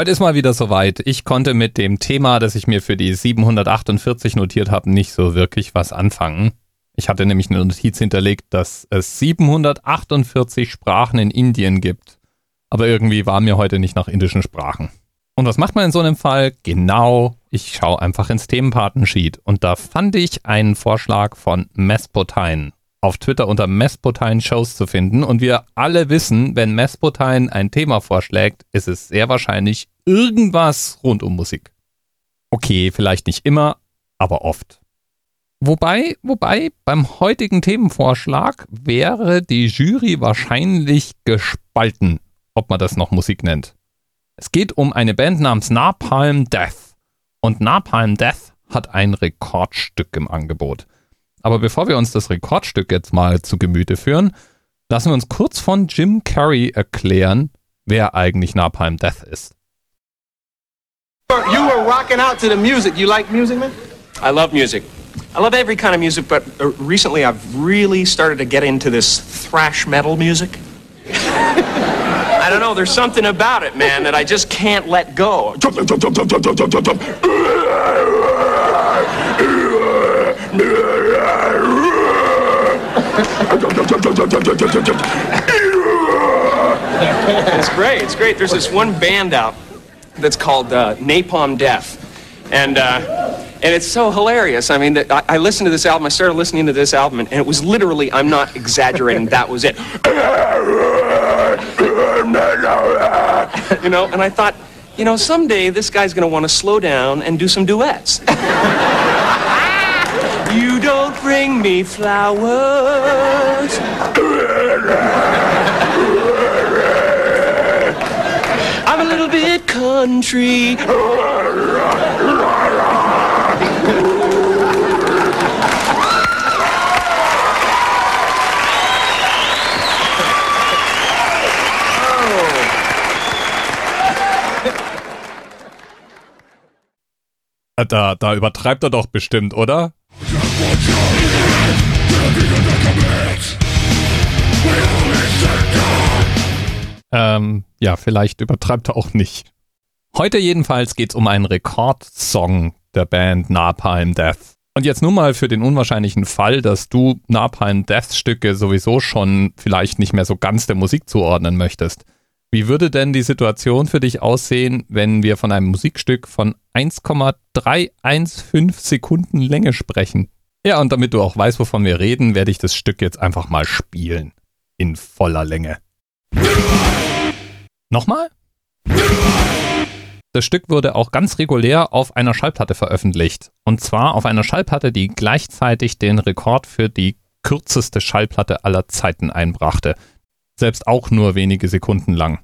Heute ist mal wieder soweit. Ich konnte mit dem Thema, das ich mir für die 748 notiert habe, nicht so wirklich was anfangen. Ich hatte nämlich eine Notiz hinterlegt, dass es 748 Sprachen in Indien gibt. Aber irgendwie war mir heute nicht nach indischen Sprachen. Und was macht man in so einem Fall? Genau, ich schaue einfach ins Themenpartensheet. Und da fand ich einen Vorschlag von Mespotine auf Twitter unter Mespotine Shows zu finden. Und wir alle wissen, wenn Mespotine ein Thema vorschlägt, ist es sehr wahrscheinlich irgendwas rund um Musik. Okay, vielleicht nicht immer, aber oft. Wobei, wobei, beim heutigen Themenvorschlag wäre die Jury wahrscheinlich gespalten, ob man das noch Musik nennt. Es geht um eine Band namens Napalm Death. Und Napalm Death hat ein Rekordstück im Angebot. Aber bevor wir uns das Rekordstück jetzt mal zu Gemüte führen, lassen wir uns kurz von Jim Carrey erklären, wer eigentlich Napalm Death ist. You were rocking out to the music. You like music, man? I love music. I love every kind of music, but uh, recently I've really started to get into this thrash metal music. I don't know, there's something about it, man, that I just can't let go. Great, it's great. There's this one band out that's called uh, Napalm Death. And, uh, and it's so hilarious. I mean, I, I listened to this album, I started listening to this album, and, and it was literally, I'm not exaggerating, that was it. you know, and I thought, you know, someday this guy's going to want to slow down and do some duets. you don't bring me flowers. A little bit country. Da, da übertreibt er doch bestimmt, oder? Ähm, ja, vielleicht übertreibt er auch nicht. Heute jedenfalls geht's um einen Rekordsong der Band Napalm Death. Und jetzt nur mal für den unwahrscheinlichen Fall, dass du Napalm Death Stücke sowieso schon vielleicht nicht mehr so ganz der Musik zuordnen möchtest. Wie würde denn die Situation für dich aussehen, wenn wir von einem Musikstück von 1,315 Sekunden Länge sprechen? Ja, und damit du auch weißt, wovon wir reden, werde ich das Stück jetzt einfach mal spielen. In voller Länge. Nochmal? Das Stück wurde auch ganz regulär auf einer Schallplatte veröffentlicht. Und zwar auf einer Schallplatte, die gleichzeitig den Rekord für die kürzeste Schallplatte aller Zeiten einbrachte. Selbst auch nur wenige Sekunden lang.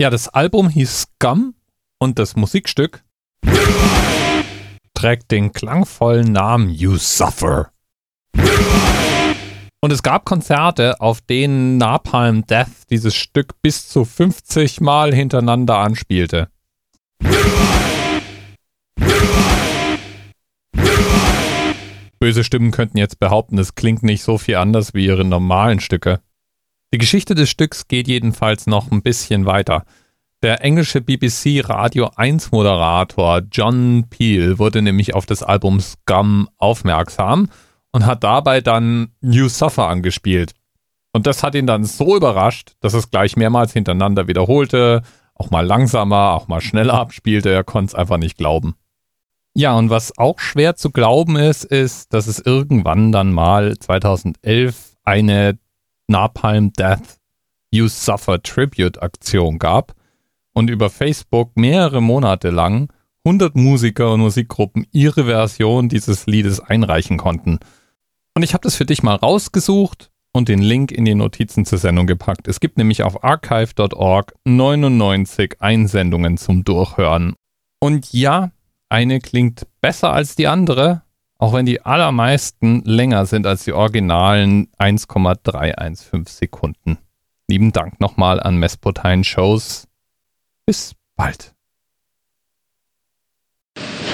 Ja, das Album hieß Scum und das Musikstück trägt den klangvollen Namen You Suffer. Und es gab Konzerte, auf denen Napalm Death dieses Stück bis zu 50 Mal hintereinander anspielte. Böse Stimmen könnten jetzt behaupten, es klingt nicht so viel anders wie ihre normalen Stücke. Die Geschichte des Stücks geht jedenfalls noch ein bisschen weiter. Der englische BBC Radio 1 Moderator John Peel wurde nämlich auf das Album Scum aufmerksam und hat dabei dann New Suffer angespielt. Und das hat ihn dann so überrascht, dass es gleich mehrmals hintereinander wiederholte, auch mal langsamer, auch mal schneller abspielte. Er konnte es einfach nicht glauben. Ja, und was auch schwer zu glauben ist, ist, dass es irgendwann dann mal 2011 eine Napalm Death You Suffer Tribute Aktion gab und über Facebook mehrere Monate lang 100 Musiker und Musikgruppen ihre Version dieses Liedes einreichen konnten. Und ich habe das für dich mal rausgesucht und den Link in die Notizen zur Sendung gepackt. Es gibt nämlich auf archive.org 99 Einsendungen zum Durchhören. Und ja, eine klingt besser als die andere, auch wenn die allermeisten länger sind als die originalen 1,315 Sekunden. Lieben Dank nochmal an Mespotine Shows. Bis bald.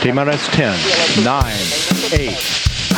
TMRS 10, 9, 8,